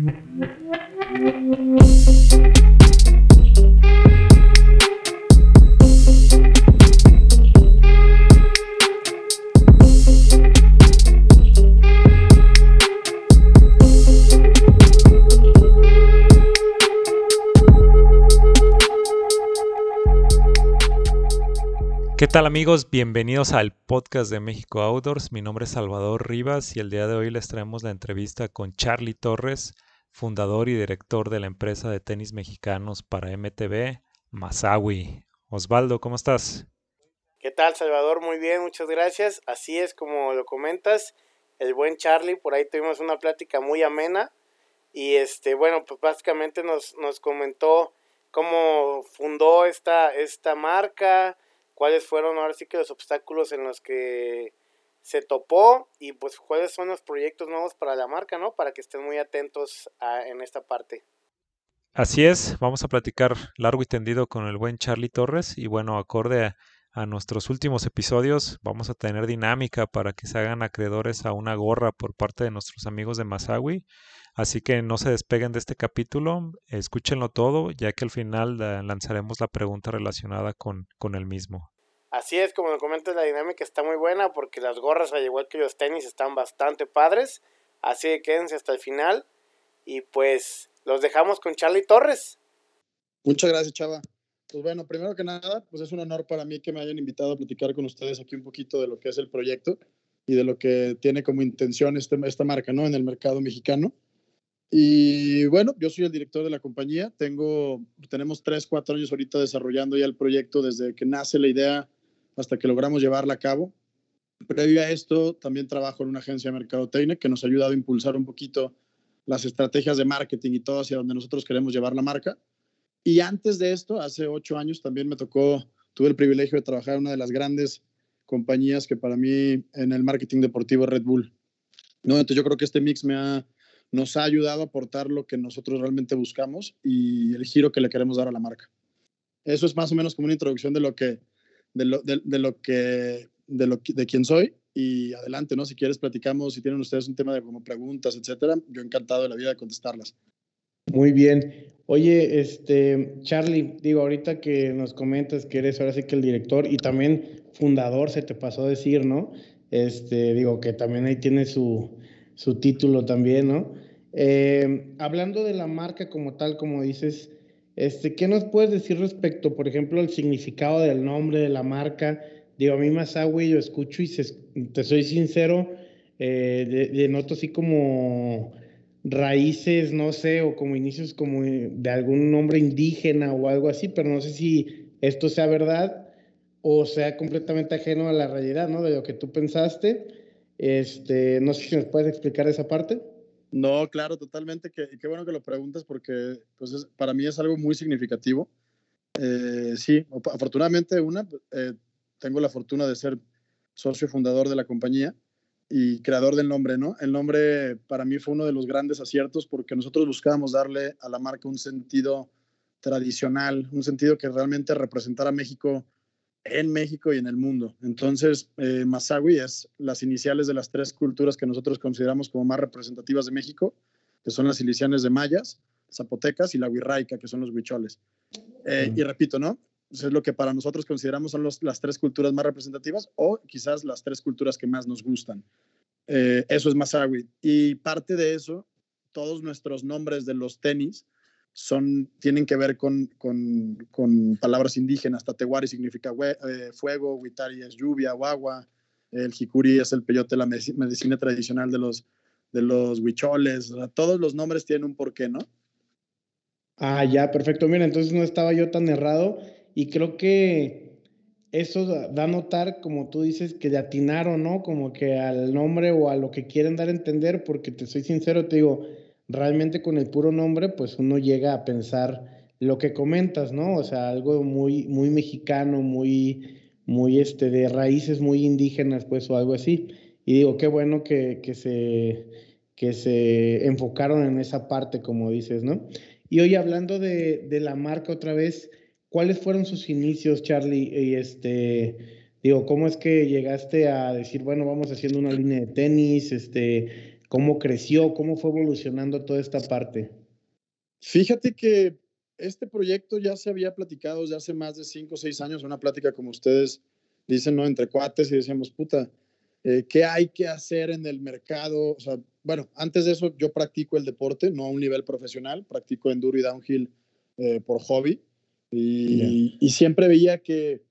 ¿Qué tal amigos? Bienvenidos al podcast de México Outdoors. Mi nombre es Salvador Rivas y el día de hoy les traemos la entrevista con Charlie Torres, fundador y director de la empresa de tenis mexicanos para MTV, Masawi. Osvaldo, ¿cómo estás? ¿Qué tal Salvador? Muy bien, muchas gracias. Así es como lo comentas, el buen Charlie, por ahí tuvimos una plática muy amena y este, bueno, pues básicamente nos, nos comentó cómo fundó esta, esta marca, cuáles fueron ahora sí que los obstáculos en los que se topó y pues cuáles son los proyectos nuevos para la marca, ¿no? Para que estén muy atentos en esta parte. Así es, vamos a platicar largo y tendido con el buen Charlie Torres y bueno, acorde a, nuestros últimos episodios, vamos a tener dinámica para que se hagan acreedores a una gorra por parte de nuestros amigos de Masawi. Así que no se despeguen de este capítulo, escúchenlo todo, ya que al final lanzaremos la pregunta relacionada con, con el mismo. Así es, como me comentas, la dinámica está muy buena porque las gorras, al igual que los tenis, están bastante padres. Así que quédense hasta el final. Y pues los dejamos con Charlie Torres. Muchas gracias, Chava. Pues bueno, primero que nada, pues es un honor para mí que me hayan invitado a platicar con ustedes aquí un poquito de lo que es el proyecto y de lo que tiene como intención este, esta marca, ¿no? En el mercado mexicano. Y bueno, yo soy el director de la compañía. Tengo, tenemos tres, cuatro años ahorita desarrollando ya el proyecto desde que nace la idea hasta que logramos llevarla a cabo. Previo a esto, también trabajo en una agencia de mercadotecnia que nos ha ayudado a impulsar un poquito las estrategias de marketing y todo hacia donde nosotros queremos llevar la marca. Y antes de esto, hace ocho años, también me tocó, tuve el privilegio de trabajar en una de las grandes compañías que para mí en el marketing deportivo Red Bull. ¿no? Entonces yo creo que este mix me ha, nos ha ayudado a aportar lo que nosotros realmente buscamos y el giro que le queremos dar a la marca. Eso es más o menos como una introducción de lo que, de lo, de, lo que, de, lo, de quién soy y adelante, ¿no? Si quieres platicamos, si tienen ustedes un tema de como preguntas, etcétera, yo encantado de la vida de contestarlas. Muy bien. Oye, este, Charlie, digo, ahorita que nos comentas que eres ahora sí que el director y también fundador, se te pasó a decir, ¿no? Este, digo, que también ahí tiene su, su título también, ¿no? Eh, hablando de la marca como tal, como dices, este, ¿qué nos puedes decir respecto, por ejemplo, al significado del nombre de la marca? Digo, a mí Masawi yo escucho y te soy sincero, eh, de, noto así como raíces, no sé, o como inicios como de algún nombre indígena o algo así, pero no sé si esto sea verdad o sea completamente ajeno a la realidad, ¿no? De lo que tú pensaste. Este, no sé si nos puedes explicar esa parte. No, claro, totalmente. Qué, qué bueno que lo preguntas porque pues para mí es algo muy significativo. Eh, sí, afortunadamente una, eh, tengo la fortuna de ser socio fundador de la compañía y creador del nombre, ¿no? El nombre para mí fue uno de los grandes aciertos porque nosotros buscábamos darle a la marca un sentido tradicional, un sentido que realmente representara a México en México y en el mundo. Entonces, eh, Masawi es las iniciales de las tres culturas que nosotros consideramos como más representativas de México, que son las ilicianes de mayas, zapotecas y la huirraica, que son los huicholes. Eh, y repito, ¿no? es lo que para nosotros consideramos son las tres culturas más representativas o quizás las tres culturas que más nos gustan. Eh, eso es Masawi. Y parte de eso, todos nuestros nombres de los tenis son, tienen que ver con, con, palabras indígenas. Tatewari significa eh, fuego, Huitari es lluvia o agua, el Jicuri es el peyote, la medicina tradicional de los, de los huicholes. todos los nombres tienen un porqué, ¿no? Ah, ya, perfecto. Mira, entonces no estaba yo tan errado y creo que eso da a notar, como tú dices, que de atinaron, ¿no? Como que al nombre o a lo que quieren dar a entender, porque te soy sincero, te digo, realmente con el puro nombre, pues uno llega a pensar lo que comentas, ¿no? O sea, algo muy, muy mexicano, muy, muy este, de raíces muy indígenas, pues, o algo así. Y digo, qué bueno que, que, se, que se enfocaron en esa parte, como dices, ¿no? Y hoy hablando de, de la marca otra vez, ¿cuáles fueron sus inicios, Charlie? Y este, digo, ¿cómo es que llegaste a decir, bueno, vamos haciendo una línea de tenis, este, ¿Cómo creció? ¿Cómo fue evolucionando toda esta parte? Fíjate que este proyecto ya se había platicado desde hace más de cinco o seis años, una plática como ustedes dicen, ¿no? Entre cuates y decíamos, puta, eh, ¿qué hay que hacer en el mercado? O sea, bueno, antes de eso yo practico el deporte, no a un nivel profesional, practico enduro y downhill eh, por hobby y, y, siempre veía que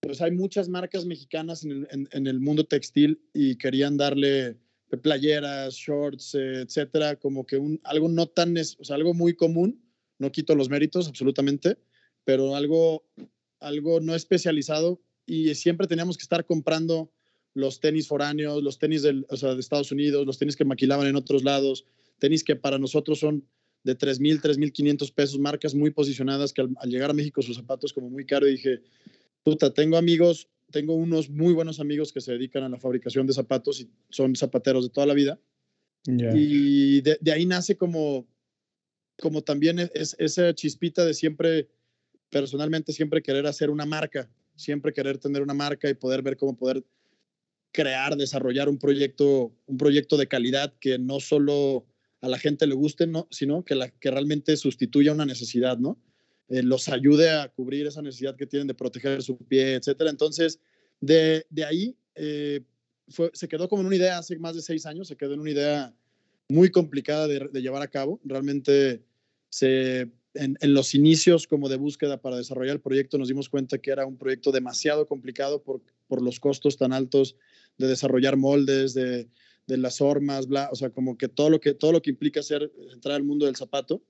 pues hay muchas marcas mexicanas en el, en, el mundo textil y querían darle playeras, shorts, etcétera, como que un, algo no tan, o sea, algo muy común, no quito los méritos absolutamente, pero algo, algo no especializado y siempre teníamos que estar comprando los tenis foráneos, los tenis del, o sea, de Estados Unidos, los tenis que maquilaban en otros lados, tenis que para nosotros son de 3.000, 3.500 pesos, marcas muy posicionadas que al, al, llegar a México sus zapatos como muy caro y dije, puta, tengo amigos, tengo unos muy buenos amigos que se dedican a la fabricación de zapatos y son zapateros de toda la vida. Yeah. Y de, de, ahí nace como, como también es, esa chispita de siempre, personalmente, siempre querer hacer una marca, siempre querer tener una marca y poder ver cómo poder crear, desarrollar un proyecto, un proyecto de calidad que no solo a la gente le guste, ¿no? sino que, la, que realmente sustituya una necesidad, ¿no? Eh, los ayude a cubrir esa necesidad que tienen de proteger su pie, etcétera. Entonces, de, de ahí eh, fue, se quedó como en una idea hace más de seis años, se quedó en una idea muy complicada de, de llevar a cabo. Realmente, se, en, en, los inicios como de búsqueda para desarrollar el proyecto, nos dimos cuenta que era un proyecto demasiado complicado por, por los costos tan altos de desarrollar moldes, de, de las hormas, bla, o sea, como que todo lo que, todo lo que implica hacer, entrar al mundo del zapato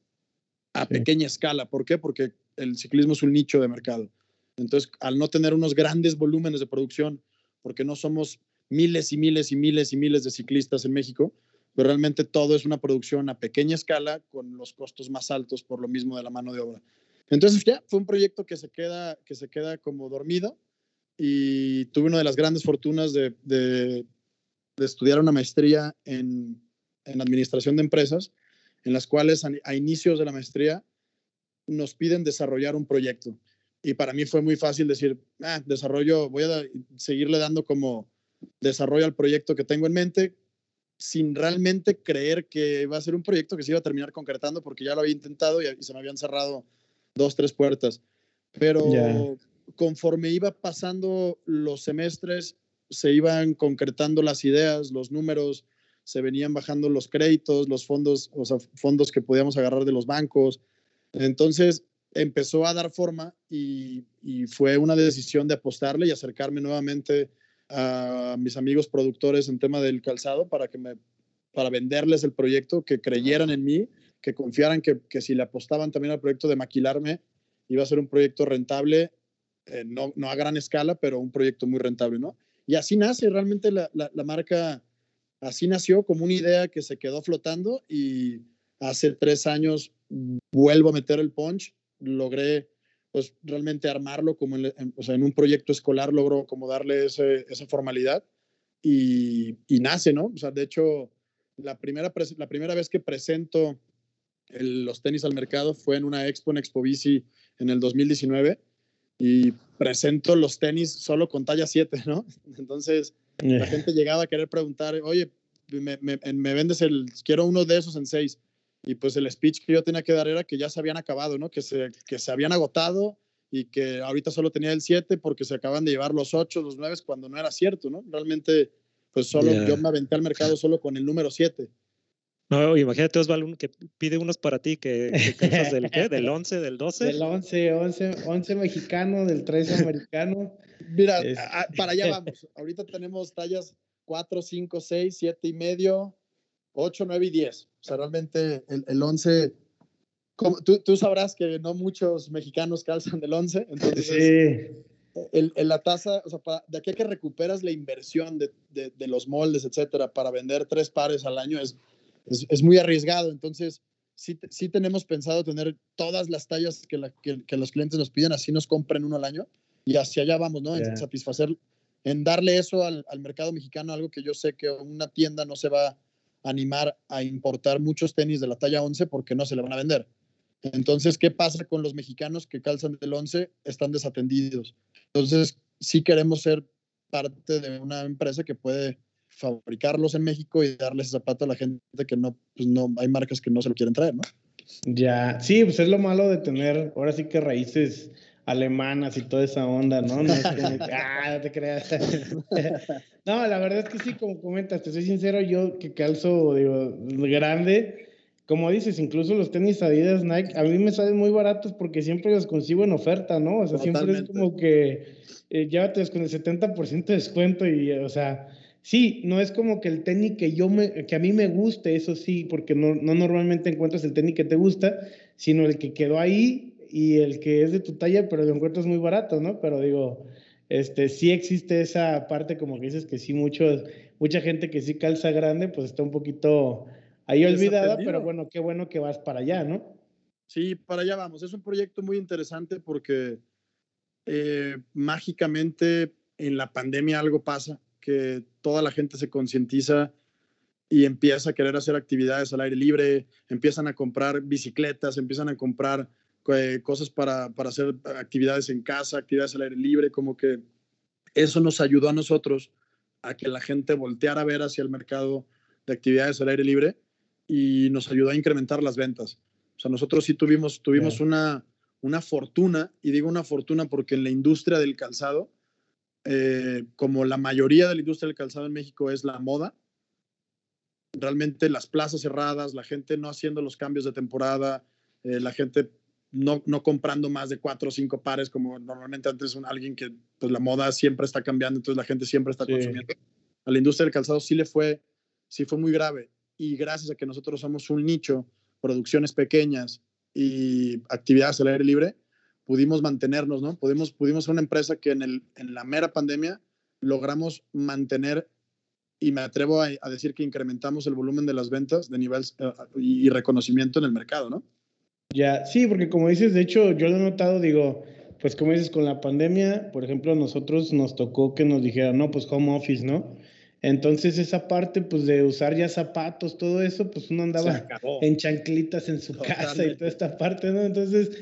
a sí. pequeña escala. ¿Por qué? Porque el ciclismo es un nicho de mercado. Entonces, al no tener unos grandes volúmenes de producción, porque no somos miles y miles y miles y miles de ciclistas en México, pero realmente todo es una producción a pequeña escala con los costos más altos por lo mismo de la mano de obra. Entonces, ya fue un proyecto que se queda, que se queda como dormido y tuve una de las grandes fortunas de, de, de estudiar una maestría en, en administración de empresas en las cuales a, inicios de la maestría nos piden desarrollar un proyecto. Y para mí fue muy fácil decir, ah, desarrollo, voy a seguirle dando como desarrollo al proyecto que tengo en mente, sin realmente creer que va a ser un proyecto que se iba a terminar concretando, porque ya lo había intentado y, y se me habían cerrado dos, tres puertas. Pero yeah. conforme iba pasando los semestres, se iban concretando las ideas, los números, se venían bajando los créditos, los fondos, o fondos que podíamos agarrar de los bancos. Entonces empezó a dar forma y, fue una decisión de apostarle y acercarme nuevamente a mis amigos productores en tema del calzado para que me para venderles el proyecto, que creyeran en mí, que confiaran que, que si le apostaban también al proyecto de maquilarme, iba a ser un proyecto rentable, eh, no, no, a gran escala, pero un proyecto muy rentable, ¿no? Y así nace realmente la, la marca así nació como una idea que se quedó flotando y hace tres años vuelvo a meter el punch, logré pues realmente armarlo como en, un proyecto escolar, logro como darle esa formalidad y, y, nace, ¿no? O sea, de hecho, la primera, la primera vez que presento los tenis al mercado fue en una expo en Expo Bici en el 2019 y presento los tenis solo con talla 7, ¿no? Entonces. La gente llegaba a querer preguntar, oye, me, me, me, vendes el, quiero uno de esos en seis. Y pues el speech que yo tenía que dar era que ya se habían acabado, ¿no? Que se, que se habían agotado y que ahorita solo tenía el 7 porque se acaban de llevar los 8, los 9 cuando no era cierto, ¿no? Realmente, pues solo yeah. yo me aventé al mercado solo con el número 7. No, imagínate, Osvaldo, que pide unos para ti, que, que calzas del qué, del 11, del 12. Del 11, 11, 11 mexicano, del 13 americano. Mira, es... a, para allá vamos. Ahorita tenemos tallas 4, 5, 6, 7 y medio, 8, 9 y 10. O sea, realmente el, el 11, como, tú, tú, sabrás que no muchos mexicanos calzan del 11, entonces sí. el, el, la tasa, o sea, para, de aquí a que recuperas la inversión de, de, de los moldes, etcétera, para vender tres pares al año es es, es muy arriesgado. Entonces, sí, sí, tenemos pensado tener todas las tallas que, la, que, que, los clientes nos piden, así nos compren uno al año y hacia allá vamos, ¿no? Yeah. En satisfacer, en darle eso al, al, mercado mexicano, algo que yo sé que una tienda no se va a animar a importar muchos tenis de la talla 11 porque no se le van a vender. Entonces, ¿qué pasa con los mexicanos que calzan del 11? Están desatendidos. Entonces, sí queremos ser parte de una empresa que puede fabricarlos en México y darles ese zapato a la gente que no, pues no, hay marcas que no se lo quieren traer, ¿no? Ya, sí, pues es lo malo de tener, ahora sí que raíces alemanas y toda esa onda, ¿no? No es ah, no te creas. no, la verdad es que sí, como comentas, te soy sincero, yo que calzo, digo, grande, como dices, incluso los tenis Adidas, Nike, a mí me salen muy baratos porque siempre los consigo en oferta, ¿no? O sea, siempre es como que eh, llévatelos con el 70% de descuento y, o sea, sí, no es como que el tenis que yo me, que a mí me guste, eso sí, porque no, no normalmente encuentras el tenis que te gusta, sino el que quedó ahí y el que es de tu talla, pero lo encuentras muy barato, ¿no? Pero digo, este, sí existe esa parte, como que dices, que sí, muchos, mucha gente que sí calza grande, pues está un poquito ahí olvidada, pero bueno, qué bueno que vas para allá, ¿no? Sí, para allá vamos. Es un proyecto muy interesante porque eh, mágicamente en la pandemia algo pasa, que toda la gente se concientiza y empieza a querer hacer actividades al aire libre, empiezan a comprar bicicletas, empiezan a comprar eh, cosas para, para, hacer actividades en casa, actividades al aire libre, como que eso nos ayudó a nosotros a que la gente volteara a ver hacia el mercado de actividades al aire libre y nos ayudó a incrementar las ventas. O sea, nosotros sí tuvimos, tuvimos una, una fortuna, y digo una fortuna porque en la industria del calzado, eh, como la mayoría de la industria del calzado en México es la moda, realmente las plazas cerradas, la gente no haciendo los cambios de temporada, eh, la gente no, no comprando más de cuatro o cinco pares, como normalmente antes un, alguien que pues la moda siempre está cambiando, entonces la gente siempre está consumiendo. A la industria del calzado sí le fue, sí fue muy grave. Y gracias a que nosotros somos un nicho, producciones pequeñas y actividades al aire libre, pudimos mantenernos, ¿no? Pudimos, pudimos ser una empresa que en, el, en la mera pandemia logramos mantener y me atrevo a, decir que incrementamos el volumen de las ventas de nivel eh, y reconocimiento en el mercado, ¿no? Ya, sí, porque como dices, de hecho, yo lo he notado, digo, pues como dices, con la pandemia, por ejemplo, a nosotros nos tocó que nos dijeran, no, pues home office, ¿no? Entonces esa parte, pues de usar ya zapatos, todo eso, pues uno andaba en chanclitas en su casa y toda esta parte, ¿no? Entonces,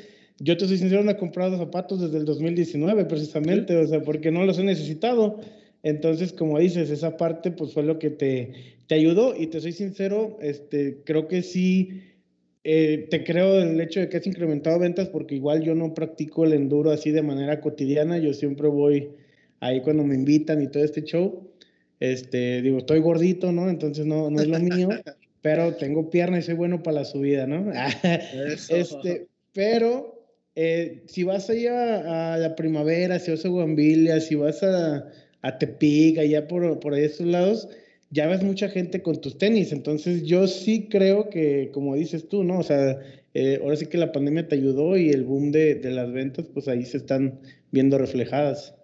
yo te soy sincero, no he comprado zapatos desde el 2019 precisamente, o sea, porque no los he necesitado. Entonces, como dices, esa parte, pues fue lo que te, te ayudó y te soy sincero, este, creo que sí eh, te creo el hecho de que has incrementado ventas porque igual yo no practico el enduro así de manera cotidiana, yo siempre voy ahí cuando me invitan y todo este show. Este, digo, estoy gordito, ¿no? Entonces no, no es lo mío, pero tengo pierna y soy bueno para la subida, ¿no? este, pero eh, si vas allá a la primavera, si vas a Guambilia, si vas a, a Tepic, allá por, por ahí estos lados, ya ves mucha gente con tus tenis. Entonces yo sí creo que, como dices tú, ¿no? O sea, eh, ahora sí que la pandemia te ayudó y el boom de, las ventas, pues ahí se están viendo reflejadas.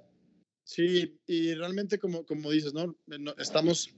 Sí, y realmente como, como dices, ¿no? Estamos,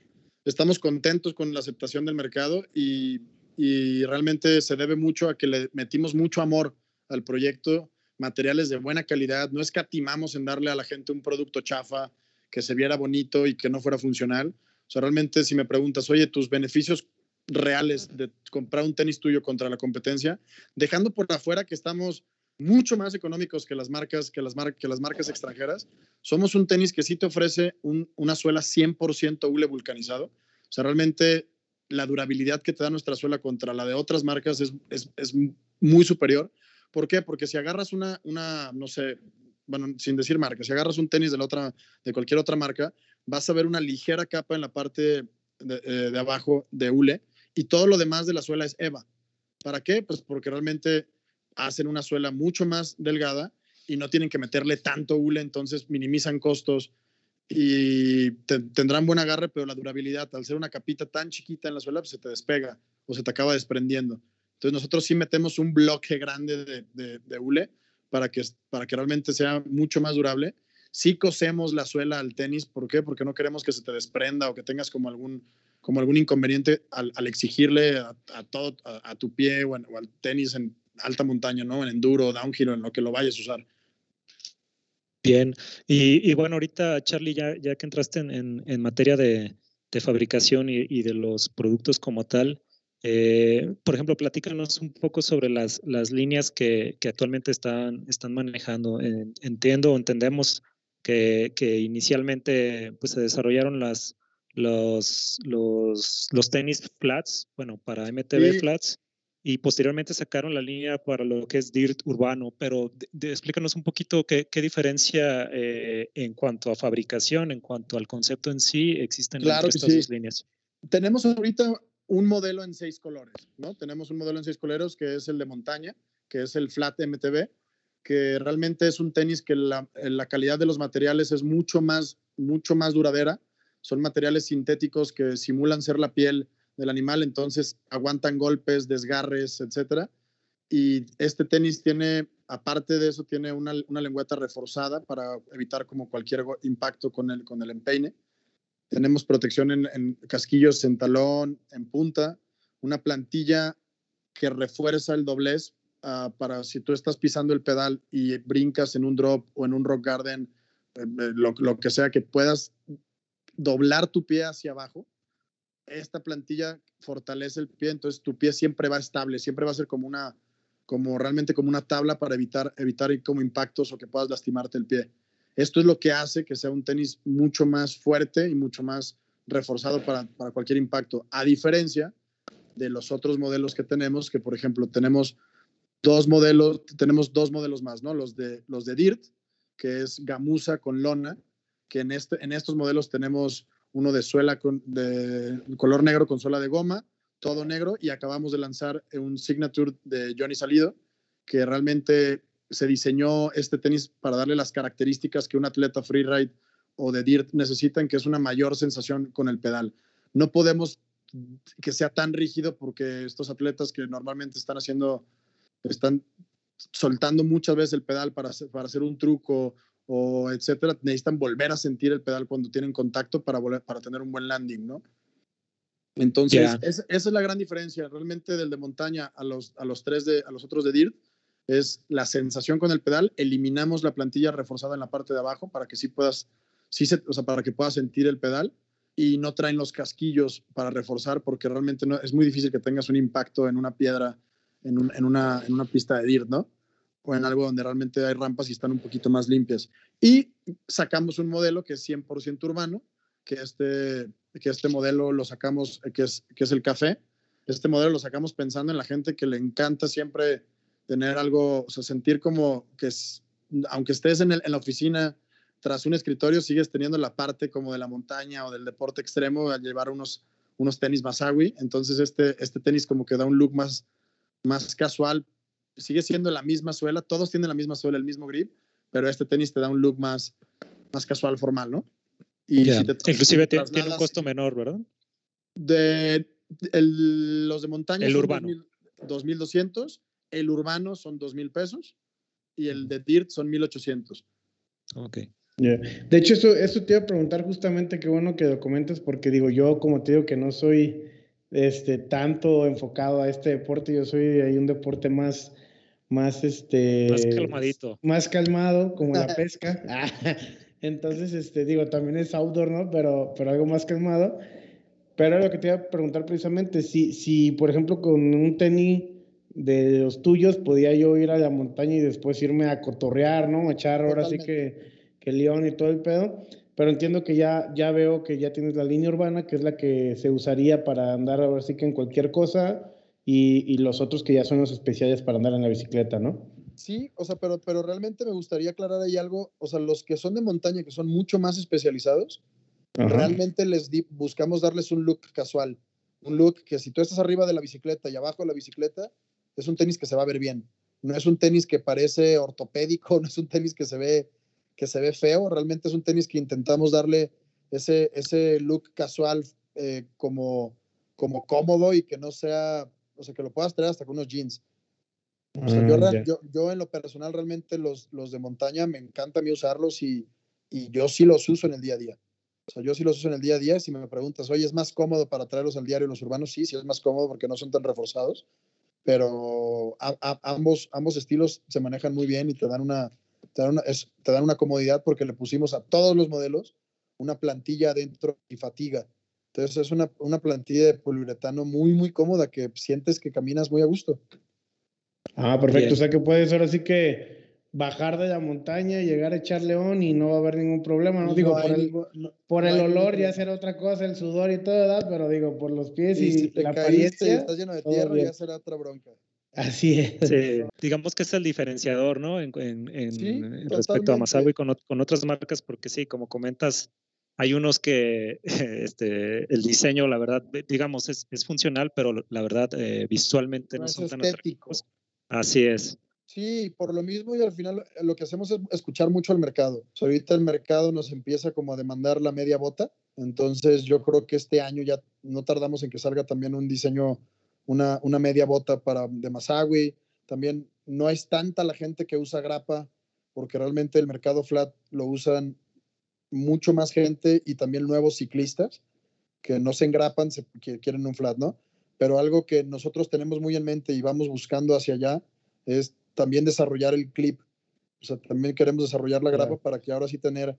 estamos contentos con la aceptación del mercado y, y realmente se debe mucho a que le metimos mucho amor al proyecto, materiales de buena calidad, no escatimamos en darle a la gente un producto chafa que se viera bonito y que no fuera funcional o sea, realmente si me preguntas, oye, tus beneficios reales de comprar un tenis tuyo contra la competencia, dejando por afuera que estamos mucho más económicos que las marcas, que las, que las marcas extranjeras, somos un tenis que sí te ofrece una suela 100% hule vulcanizado. O sea, realmente la durabilidad que te da nuestra suela contra la de otras marcas es, es, es muy superior. ¿Por qué? Porque si agarras una, una, no sé, bueno, sin decir marca, si agarras un tenis de, la otra, de cualquier otra marca, vas a ver una ligera capa en la parte de, eh, de, abajo de hule y todo lo demás de la suela es EVA. ¿Para qué? Pues porque realmente hacen una suela mucho más delgada y no tienen que meterle tanto hule, entonces minimizan costos y tendrán buen agarre, pero la durabilidad, al ser una capita tan chiquita en la suela, pues se te despega o se te acaba desprendiendo. Entonces nosotros sí metemos un bloque grande de, de, hule para que, para que realmente sea mucho más durable. Sí cosemos la suela al tenis, ¿por qué? Porque no queremos que se te desprenda o que tengas como algún, como algún inconveniente al, exigirle a, todo, a, tu pie o, al tenis en alta montaña, ¿no? En enduro, downhill, en lo que lo vayas a usar. Bien, y, bueno, ahorita Charlie, ya, ya que entraste en, en, materia de, de fabricación y, de los productos como tal, eh, por ejemplo, platícanos un poco sobre las, las líneas que, que actualmente están, están manejando. entiendo o entendemos que, que, inicialmente pues, se desarrollaron las, los, los, los tenis flats, bueno, para MTB flats, y posteriormente sacaron la línea para lo que es DIRT urbano, pero explícanos un poquito qué, qué diferencia eh, en cuanto a fabricación, en cuanto al concepto en sí, existen claro entre estas dos líneas. Tenemos ahorita un modelo en seis colores, ¿no? Tenemos un modelo en seis colores que es el de montaña, que es el Flat MTB, que realmente es un tenis que la, la calidad de los materiales es mucho más, mucho más duradera. Son materiales sintéticos que simulan ser la piel del animal, entonces aguantan golpes, desgarres, etcétera. Y este tenis tiene, aparte de eso, tiene una, una lengüeta reforzada para evitar como cualquier impacto con el, con el empeine. Tenemos protección en, casquillos, en talón, en punta, una plantilla que refuerza el doblez uh, para si tú estás pisando el pedal y brincas en un drop o en un rock garden, eh, eh, lo, lo, que sea, que puedas doblar tu pie hacia abajo esta plantilla fortalece el pie, entonces tu pie siempre va estable, siempre va a ser como una, como realmente como una tabla para evitar, evitar como impactos o que puedas lastimarte el pie. Esto es lo que hace que sea un tenis mucho más fuerte y mucho más reforzado para, para cualquier impacto, a diferencia de los otros modelos que tenemos, que por ejemplo tenemos dos modelos, tenemos dos modelos más, ¿no? Los de, los de DIRT, que es gamuza con lona, que en, este, en estos modelos tenemos uno de suela con, de color negro con suela de goma, todo negro, y acabamos de lanzar un signature de Johnny Salido, que realmente se diseñó este tenis para darle las características que un atleta freeride o de DIRT necesitan, que es una mayor sensación con el pedal. No podemos que sea tan rígido porque estos atletas que normalmente están haciendo, están soltando muchas veces el pedal para hacer, para hacer un truco o etcétera, necesitan volver a sentir el pedal cuando tienen contacto para, volver, para tener un buen landing, ¿no? Entonces, yeah. es, esa es la gran diferencia realmente del de montaña a los, a los, tres de, a los otros de DIRT, es la sensación con el pedal, eliminamos la plantilla reforzada en la parte de abajo para que sí puedas, sí se, o sea, para que puedas sentir el pedal y no traen los casquillos para reforzar porque realmente no, es muy difícil que tengas un impacto en una piedra, en, un, en, una, en una pista de DIRT, ¿no? o en algo donde realmente hay rampas y están un poquito más limpias. Y sacamos un modelo que es 100% urbano, que este, que este modelo lo sacamos, que es, que es el café. Este modelo lo sacamos pensando en la gente que le encanta siempre tener algo, o sea, sentir como que es, aunque estés en, el, en la oficina tras un escritorio, sigues teniendo la parte como de la montaña o del deporte extremo al llevar unos, unos tenis Masawi. Entonces este, este tenis como que da un look más, más casual, sigue siendo la misma suela, todos tienen la misma suela, el mismo grip, pero este tenis te da un look más, más casual, formal, ¿no? Y yeah. si te, Inclusive si te tiene un costo menor, ¿verdad? De, el, los de montaña el urbano. 2.200, el urbano son 2.000 pesos y el de DIRT son 1.800. Ok. Yeah. De hecho, eso, eso te iba a preguntar justamente, qué bueno que lo comentes, porque digo, yo como te digo que no soy este, tanto enfocado a este deporte, yo soy hay un deporte más, más este más calmadito más calmado como la pesca entonces este digo también es outdoor no pero pero algo más calmado pero lo que te iba a preguntar precisamente si si por ejemplo con un tenis de los tuyos podía yo ir a la montaña y después irme a cotorrear no echar ahora sí que que león y todo el pedo. Pero entiendo que ya, ya veo que ya tienes la línea urbana, que es la que se usaría para andar ahora sí que en cualquier cosa, y, y, los otros que ya son los especiales para andar en la bicicleta, ¿no? Sí, o sea, pero, pero realmente me gustaría aclarar ahí algo, o sea, los que son de montaña, que son mucho más especializados, Ajá. realmente les di, buscamos darles un look casual, un look que si tú estás arriba de la bicicleta y abajo de la bicicleta, es un tenis que se va a ver bien. No es un tenis que parece ortopédico, no es un tenis que se ve que se ve feo, realmente es un tenis que intentamos darle ese, ese look casual eh, como, como cómodo y que no sea, o sea, que lo puedas traer hasta con unos jeans. O sea, mm, yo, yeah. yo, yo, en lo personal realmente los, los de montaña me encanta a mí usarlos y, y yo sí los uso en el día a día. O sea, yo sí los uso en el día a día. Si me preguntas, oye, ¿es más cómodo para traerlos al diario los urbanos? Sí, sí es más cómodo porque no son tan reforzados. Pero a, a, ambos, ambos estilos se manejan muy bien y te dan una, te dan, una, es, te dan una comodidad porque le pusimos a todos los modelos una plantilla adentro y fatiga. Entonces es una, una plantilla de poliuretano muy, muy cómoda que sientes que caminas muy a gusto. Ah, perfecto. Bien. O sea que puedes ahora sí que bajar de la montaña, llegar a echar león y no va a haber ningún problema, ¿no? digo, por el, por el olor ya será otra cosa, el sudor y todo, ¿verdad? Pero digo, por los pies y, si te la caíste y estás lleno de tierra, ya será otra bronca. Así es. Sí, digamos que es el diferenciador, ¿no? En, en, en respecto a Masawi con, con otras marcas, porque sí, como comentas, hay unos que este, el diseño, la verdad, digamos, es, es funcional, pero la verdad, eh, visualmente no, no son tan atractivos. Así es. Sí, por lo mismo y al final eh, lo que hacemos es escuchar mucho al mercado. ahorita el mercado nos empieza como a demandar la media bota, entonces yo creo que este año ya no tardamos en que salga también un diseño, una, una media bota para de Masawi. También no es tanta la gente que usa grapa, porque realmente el mercado flat lo usan mucho más gente y también nuevos ciclistas que no se engrapan, se, quieren un flat, ¿no? Pero algo que nosotros tenemos muy en mente y vamos buscando hacia allá es también desarrollar el clip. O sea, también queremos desarrollar la grapa para que ahora sí tener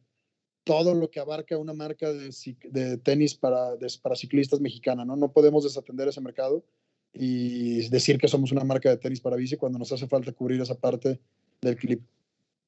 todo lo que abarca una marca de, de tenis para, para ciclistas mexicana, ¿no? No podemos desatender ese mercado y decir que somos una marca de tenis para bici cuando nos hace falta cubrir esa parte del clip.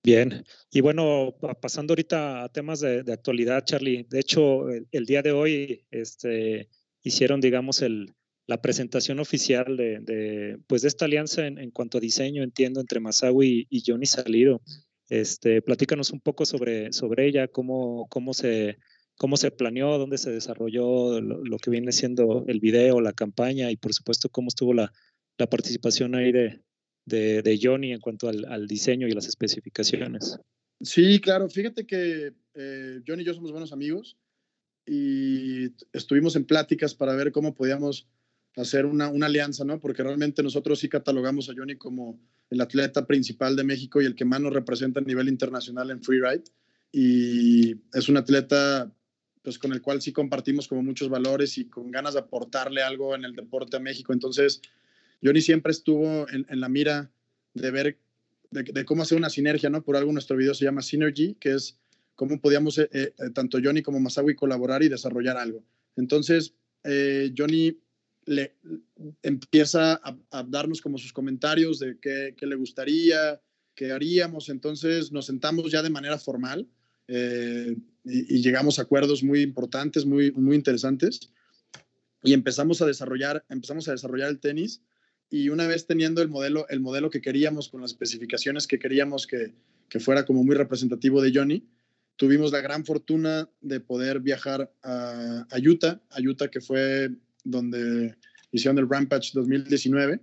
Bien, y bueno, pasando ahorita a temas de, actualidad, Charlie, de hecho, el, el, día de hoy este, hicieron, digamos, el, la presentación oficial de, pues de esta alianza en, cuanto a diseño, entiendo, entre Masawi y, Johnny Salido. Este, platícanos un poco sobre, sobre ella, cómo, cómo, se, cómo se planeó, dónde se desarrolló lo, que viene siendo el video, la campaña y por supuesto cómo estuvo la, la participación ahí de, de, de, Johnny en cuanto al, al, diseño y las especificaciones. Sí, claro, fíjate que eh, Johnny y yo somos buenos amigos y estuvimos en pláticas para ver cómo podíamos hacer una, una, alianza, ¿no? Porque realmente nosotros sí catalogamos a Johnny como el atleta principal de México y el que más nos representa a nivel internacional en freeride. Y es un atleta pues con el cual sí compartimos como muchos valores y con ganas de aportarle algo en el deporte a México. Entonces, Johnny siempre estuvo en, la mira de ver de, cómo hacer una sinergia, ¿no? Por algo nuestro video se llama Synergy, que es cómo podíamos eh, eh, tanto Johnny como Masawi colaborar y desarrollar algo. Entonces, eh, Johnny le empieza a, darnos como sus comentarios de qué, le gustaría, qué haríamos. Entonces nos sentamos ya de manera formal eh, y, llegamos a acuerdos muy importantes, muy, muy interesantes. Y empezamos a desarrollar, empezamos a desarrollar el tenis. Y una vez teniendo el modelo, el modelo que queríamos, con las especificaciones que queríamos que, que fuera como muy representativo de Johnny, tuvimos la gran fortuna de poder viajar a, a Utah, a Utah que fue donde hicieron el Rampage 2019,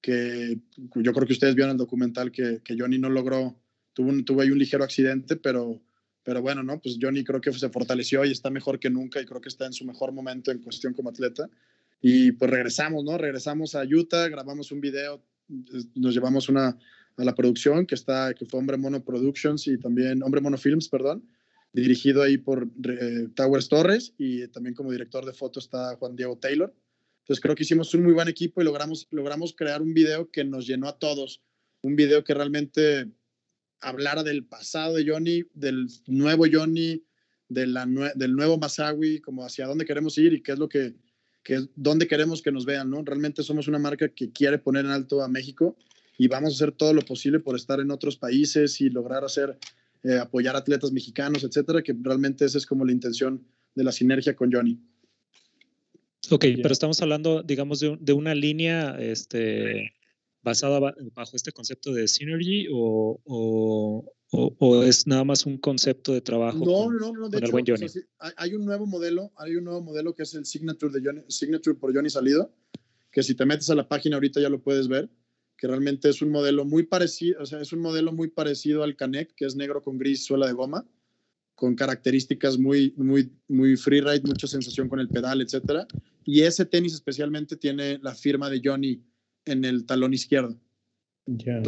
que yo creo que ustedes vieron el documental que, que Johnny no logró, tuvo, un, tuvo ahí un ligero accidente, pero, pero bueno, ¿no? Pues Johnny creo que se fortaleció y está mejor que nunca y creo que está en su mejor momento en cuestión como atleta. Y pues regresamos, ¿no? Regresamos a Utah, grabamos un video, nos llevamos una a la producción que está que fue Hombre Mono Productions y también Hombre Mono Films, perdón, dirigido ahí por eh, Towers Torres y también como director de foto está Juan Diego Taylor. Entonces creo que hicimos un muy buen equipo y logramos, logramos crear un video que nos llenó a todos, un video que realmente hablara del pasado de Johnny, del nuevo Johnny, de la del nuevo Masawi, como hacia dónde queremos ir y qué es lo que, que, dónde queremos que nos vean, ¿no? Realmente somos una marca que quiere poner en alto a México y vamos a hacer todo lo posible por estar en otros países y lograr hacer eh, apoyar atletas mexicanos, etcétera, que realmente esa es como la intención de la sinergia con Johnny. Ok, pero estamos hablando, digamos, de, de una línea este, basada bajo este concepto de synergy o, o, o, es nada más un concepto de trabajo no, con, no, no, de hecho, Johnny? hay un nuevo modelo, hay un nuevo modelo que es el Signature, de Johnny, Signature por Johnny Salido, que si te metes a la página ahorita ya lo puedes ver que realmente es un modelo muy parecido, o sea, es un modelo muy parecido al Canek, que es negro con gris suela de goma, con características muy, muy, muy freeride, mucha sensación con el pedal, etcétera. Y ese tenis especialmente tiene la firma de Johnny en el talón izquierdo. Ya.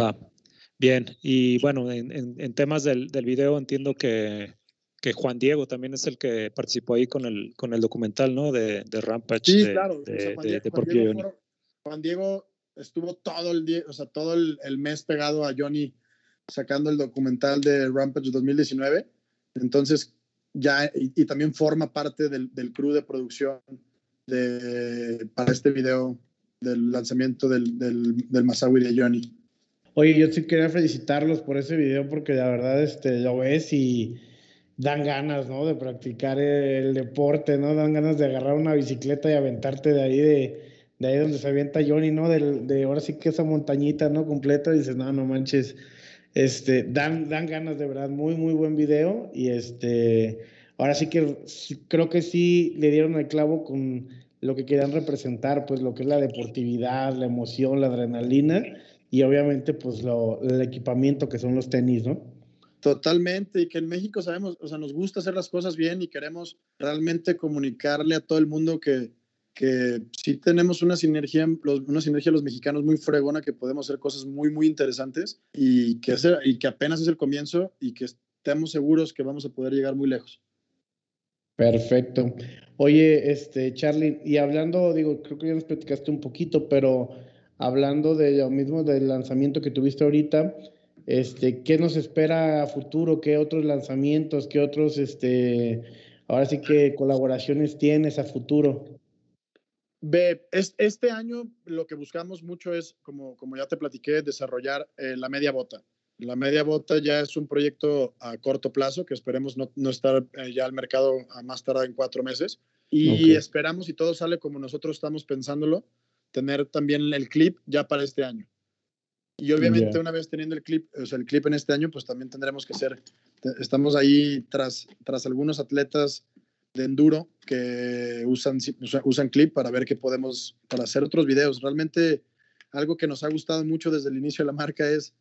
Bien, y bueno, en, en, temas del, del, video entiendo que, que, Juan Diego también es el que participó ahí con el, con el documental, ¿no? De, de Rampage. Sí, de, claro. De, Juan, Diego, Juan, Diego Juan Diego estuvo todo el día, o sea, todo el, el, mes pegado a Johnny sacando el documental de Rampage 2019. Entonces, ya, y, también forma parte del, del, crew de producción de, para este video del lanzamiento del, del, del Masawi de Johnny. Oye, yo sí quería felicitarlos por ese video porque la verdad este, lo ves y dan ganas, ¿no? De practicar el deporte, ¿no? Dan ganas de agarrar una bicicleta y aventarte de ahí, de, de ahí donde se avienta Johnny, ¿no? De, de ahora sí que esa montañita, ¿no? Completa, y dices, no, no manches. Este, dan, dan ganas de verdad, muy, muy buen video. Y este, ahora sí que creo que sí le dieron el clavo con lo que querían representar, pues lo que es la deportividad, la emoción, la adrenalina y obviamente pues lo, el equipamiento que son los tenis, ¿no? Totalmente, y que en México sabemos, o sea, nos gusta hacer las cosas bien y queremos realmente comunicarle a todo el mundo que, que sí tenemos una sinergia, una sinergia los mexicanos muy fregona, que podemos hacer cosas muy, muy interesantes y que, y que apenas es el comienzo y que estemos seguros que vamos a poder llegar muy lejos. Perfecto. Oye, este, Charlie, y hablando, digo, creo que ya nos platicaste un poquito, pero hablando de lo mismo del lanzamiento que tuviste ahorita, este, ¿qué nos espera a futuro? ¿Qué otros lanzamientos? ¿Qué otros, este, ahora sí que colaboraciones tienes a futuro? Ve, este año lo que buscamos mucho es, como, como ya te platiqué, desarrollar eh, la media bota. La media bota ya es un proyecto a corto plazo que esperemos no, no estar eh, ya al mercado a más tardar en cuatro meses. Y esperamos, si todo sale como nosotros estamos pensándolo, tener también el clip ya para este año. Y obviamente una vez teniendo el clip, o sea, el clip en este año, pues también tendremos que ser, estamos ahí tras, tras algunos atletas de enduro que usan, usan clip para ver qué podemos, para hacer otros videos. Realmente algo que nos ha gustado mucho desde el inicio de la marca es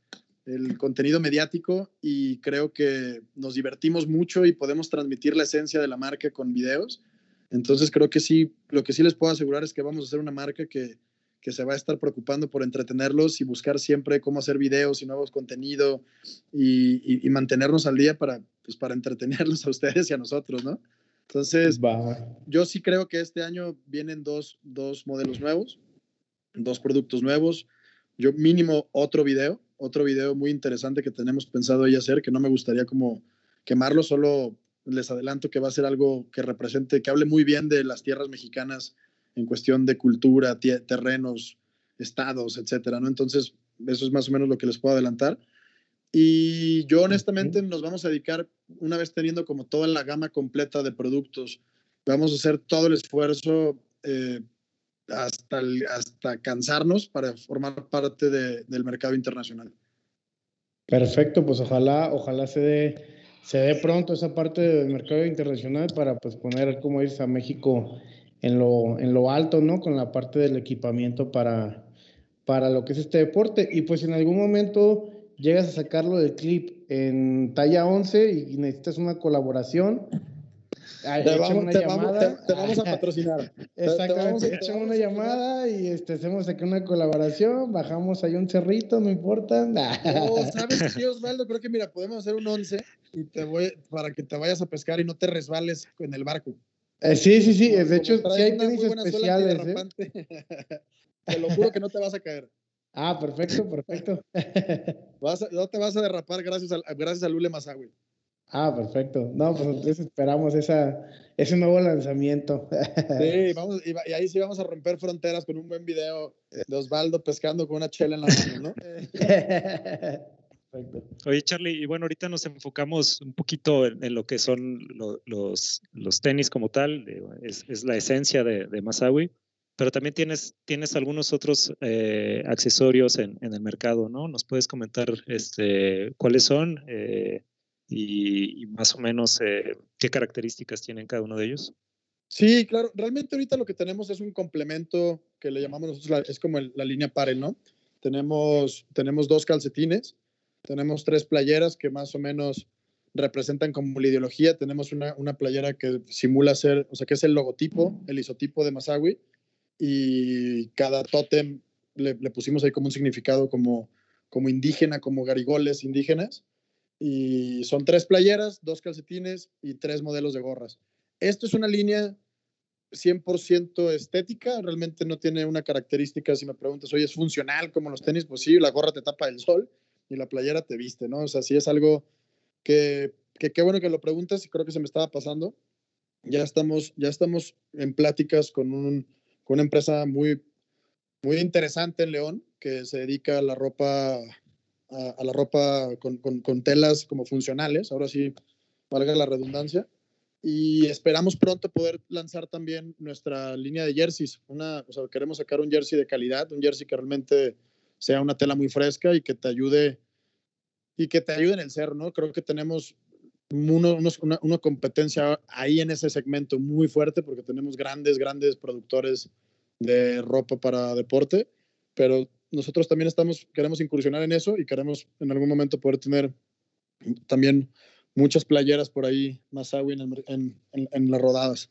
el contenido mediático y creo que nos divertimos mucho y podemos transmitir la esencia de la marca con videos. Entonces creo que sí, lo que sí les puedo asegurar es que vamos a ser una marca que, que se va a estar preocupando por entretenerlos y buscar siempre cómo hacer videos y nuevos contenido y, y, mantenernos al día para, pues, para entretenerlos a ustedes y a nosotros, ¿no? Entonces, yo sí creo que este año vienen dos, dos modelos nuevos, dos productos nuevos, yo mínimo otro video, otro video muy interesante que tenemos pensado ahí hacer, que no me gustaría como quemarlo, solo les adelanto que va a ser algo que represente, que hable muy bien de las tierras mexicanas en cuestión de cultura, terrenos, estados, etcétera, ¿no? Entonces, eso es más o menos lo que les puedo adelantar. Y yo honestamente nos vamos a dedicar, una vez teniendo como toda la gama completa de productos, vamos a hacer todo el esfuerzo eh, hasta, hasta cansarnos para formar parte del mercado internacional. Perfecto, pues ojalá, ojalá se dé, se dé pronto esa parte del mercado internacional para pues poner, como dices, a México en lo, en lo alto, ¿no? Con la parte del equipamiento para, para lo que es este deporte. Y pues en algún momento llegas a sacarlo del clip en talla 11 y necesitas una colaboración. te, vamos, te, vamos, a patrocinar. Exactamente, echamos una llamada y este, hacemos aquí una colaboración, bajamos ahí un cerrito, no importa. No, ¿sabes qué, Osvaldo? Creo que mira, podemos hacer un 11 y te voy, para que te vayas a pescar y no te resbales en el barco. Eh, sí, sí, sí. De hecho, sí hay tenis especiales. ¿eh? te lo juro que no te vas a caer. Ah, perfecto, perfecto. no te vas a derrapar gracias a, gracias a Lule Masawi. Ah, perfecto. No, pues entonces esperamos esa, ese nuevo lanzamiento. Sí, vamos, y, ahí sí vamos a romper fronteras con un buen video de Osvaldo pescando con una chela en la mano, ¿no? Oye, Charlie, y bueno, ahorita nos enfocamos un poquito en, lo que son los, los, tenis como tal, es, es la esencia de, de, Masawi, pero también tienes, tienes algunos otros eh, accesorios en, en, el mercado, ¿no? ¿Nos puedes comentar este, cuáles son eh, y, más o menos eh, qué características tienen cada uno de ellos? Sí, claro, realmente ahorita lo que tenemos es un complemento que le llamamos nosotros, es como la línea pare, ¿no? Tenemos, tenemos dos calcetines tenemos tres playeras que más o menos representan como la ideología. Tenemos una, una playera que simula ser, o sea, que es el logotipo, el isotipo de Masawi, y cada tótem le, pusimos ahí como un significado como, como indígena, como garigoles indígenas. Y son tres playeras, dos calcetines y tres modelos de gorras. Esto es una línea 100% estética, realmente no tiene una característica, si me preguntas, oye, ¿es funcional como los tenis? Pues sí, la gorra te tapa el sol, y la playera te viste, ¿no? O sea, sí es algo que, qué bueno que lo preguntas y creo que se me estaba pasando. Ya estamos, ya estamos en pláticas con, un, con una empresa muy, muy interesante en León que se dedica a la ropa a, la ropa con, con, telas como funcionales, ahora sí, valga la redundancia. Y esperamos pronto poder lanzar también nuestra línea de jerseys. Una, o sea, queremos sacar un jersey de calidad, un jersey que realmente sea una tela muy fresca y que te ayude y que te ayude en el ser, ¿no? Creo que tenemos uno, una, una, competencia ahí en ese segmento muy fuerte porque tenemos grandes, grandes productores de ropa para deporte, pero nosotros también estamos, queremos incursionar en eso y queremos en algún momento poder tener también muchas playeras por ahí, más agua en, en, las rodadas.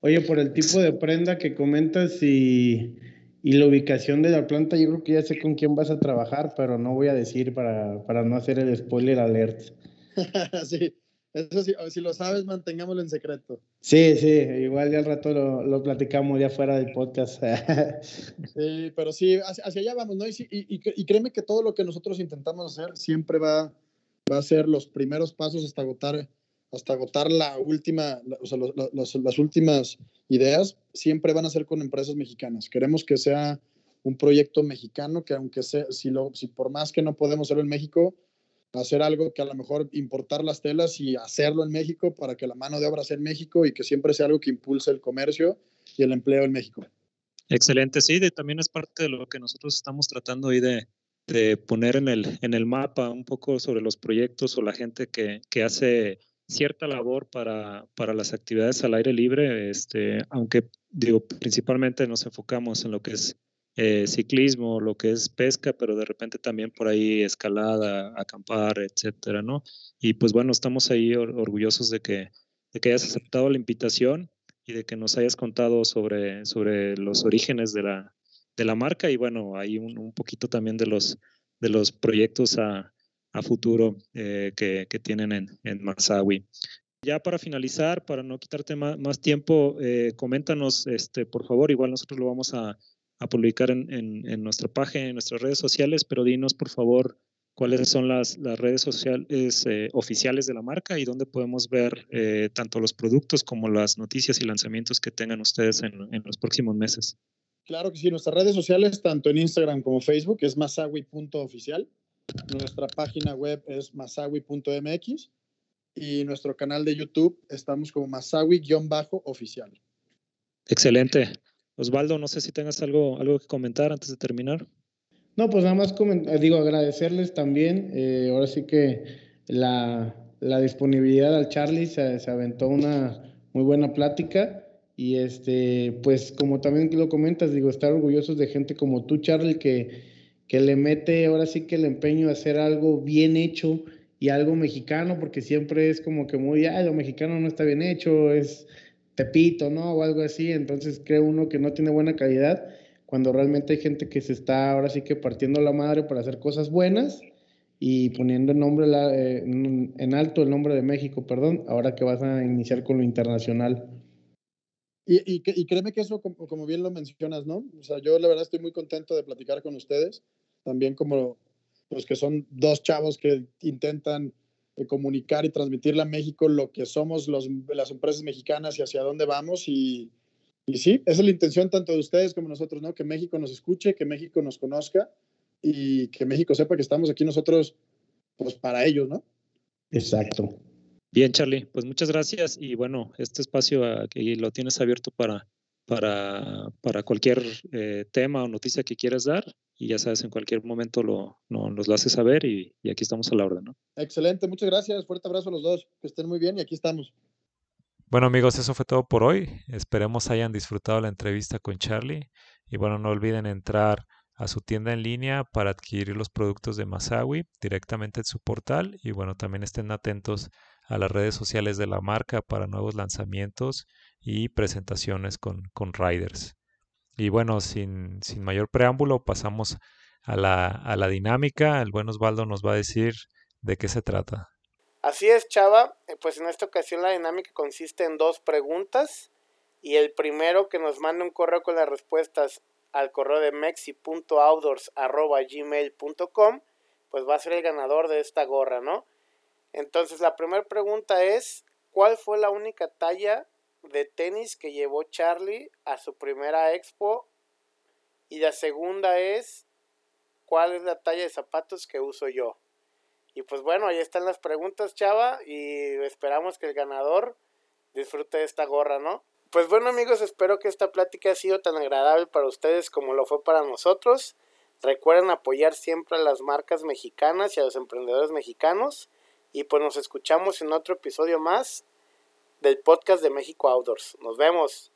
Oye, por el tipo de prenda que comentas y, y, la ubicación de la planta, yo creo que ya sé con quién vas a trabajar, pero no voy a decir para, para no hacer el spoiler alert. sí, eso sí, si lo sabes, mantengámoslo en secreto. Sí, sí, igual ya al rato lo, lo platicamos ya fuera del podcast. sí, pero sí, hacia, allá vamos, ¿no? Y, y, y, créeme que todo lo que nosotros intentamos hacer siempre va, va a ser los primeros pasos hasta agotar, hasta agotar la última, o sea, las últimas ideas, siempre van a ser con empresas mexicanas. Queremos que sea un proyecto mexicano, que aunque sea, si, lo, si por más que no podemos hacerlo en México, hacer algo que a lo mejor importar las telas y hacerlo en México para que la mano de obra sea en México y que siempre sea algo que impulse el comercio y el empleo en México. Excelente, sí, también es parte de lo que nosotros estamos tratando ahí de, de, poner en el, en el mapa un poco sobre los proyectos o la gente que, que hace cierta labor para, para, las actividades al aire libre, este, aunque digo, principalmente nos enfocamos en lo que es eh, ciclismo, lo que es pesca, pero de repente también por ahí escalada, acampar, etcétera, ¿no? Y pues bueno, estamos ahí orgullosos de que, de que hayas aceptado la invitación y de que nos hayas contado sobre, sobre los orígenes de la, de la marca y bueno, hay un, poquito también de los, de los proyectos a, futuro eh, que, que, tienen en, en Marsawi. Ya para finalizar, para no quitarte más, más tiempo, eh, coméntanos, este, por favor, igual nosotros lo vamos a, a publicar en, en, nuestra página, en nuestras redes sociales, pero dinos por favor cuáles son las, las redes sociales eh, oficiales de la marca y dónde podemos ver eh, tanto los productos como las noticias y lanzamientos que tengan ustedes en, en, los próximos meses. Claro que sí, nuestras redes sociales, tanto en Instagram como Facebook, es masawi.oficial. Nuestra página web es masawi.mx y nuestro canal de YouTube estamos como masawi-oficial. Excelente. Osvaldo, no sé si tengas algo, algo que comentar antes de terminar. No, pues nada más eh, digo, agradecerles también. Eh, ahora sí que la, la, disponibilidad al Charlie se, se, aventó una muy buena plática. Y este, pues como también lo comentas, digo, estar orgullosos de gente como tú, Charlie, que, que le mete ahora sí que el empeño a hacer algo bien hecho y algo mexicano, porque siempre es como que muy, ah, lo mexicano no está bien hecho, es Tepito, ¿no? O algo así. Entonces cree uno que no tiene buena calidad cuando realmente hay gente que se está ahora sí que partiendo la madre para hacer cosas buenas y poniendo en, nombre eh, en alto el nombre de México, perdón, ahora que vas a iniciar con lo internacional. Y, y, créeme que eso, como, como, bien lo mencionas, ¿no? O sea, yo la verdad estoy muy contento de platicar con ustedes, también como los que son dos chavos que intentan de comunicar y transmitirle a México lo que somos los, las empresas mexicanas y hacia dónde vamos. Y, y sí, esa es la intención tanto de ustedes como nosotros, ¿no? Que México nos escuche, que México nos conozca y que México sepa que estamos aquí nosotros, pues para ellos, ¿no? Exacto. Bien, Charlie, pues muchas gracias y bueno, este espacio aquí lo tienes abierto para, para, para cualquier eh, tema o noticia que quieras dar y ya sabes, en cualquier momento lo, no, nos lo haces saber y, y, aquí estamos a la orden, ¿no? Excelente, muchas gracias, fuerte abrazo a los dos, que estén muy bien y aquí estamos. Bueno amigos, eso fue todo por hoy. Esperemos hayan disfrutado la entrevista con Charlie y bueno, no olviden entrar a su tienda en línea para adquirir los productos de Masawi directamente en su portal y bueno, también estén atentos a las redes sociales de la marca para nuevos lanzamientos y presentaciones con, con riders. Y bueno, sin, sin mayor preámbulo, pasamos a la, a la dinámica. El buen Osvaldo nos va a decir de qué se trata. Así es, Chava. Eh, pues en esta ocasión la dinámica consiste en dos preguntas. Y el primero que nos mande un correo con las respuestas al correo de mexi.outdoors.gmail.com pues va a ser el ganador de esta gorra, ¿no? Entonces la primera pregunta es, ¿cuál fue la única talla de tenis que llevó Charlie a su primera expo. Y la segunda es, cuál es la talla de zapatos que uso yo. Y pues bueno, ahí están las preguntas, chava, y esperamos que el ganador disfrute de esta gorra, ¿no? Pues bueno amigos, espero que esta plática haya sido tan agradable para ustedes como lo fue para nosotros. Recuerden apoyar siempre a las marcas mexicanas y a los emprendedores mexicanos. Y pues nos escuchamos en otro episodio más del podcast de México Outdoors. Nos vemos.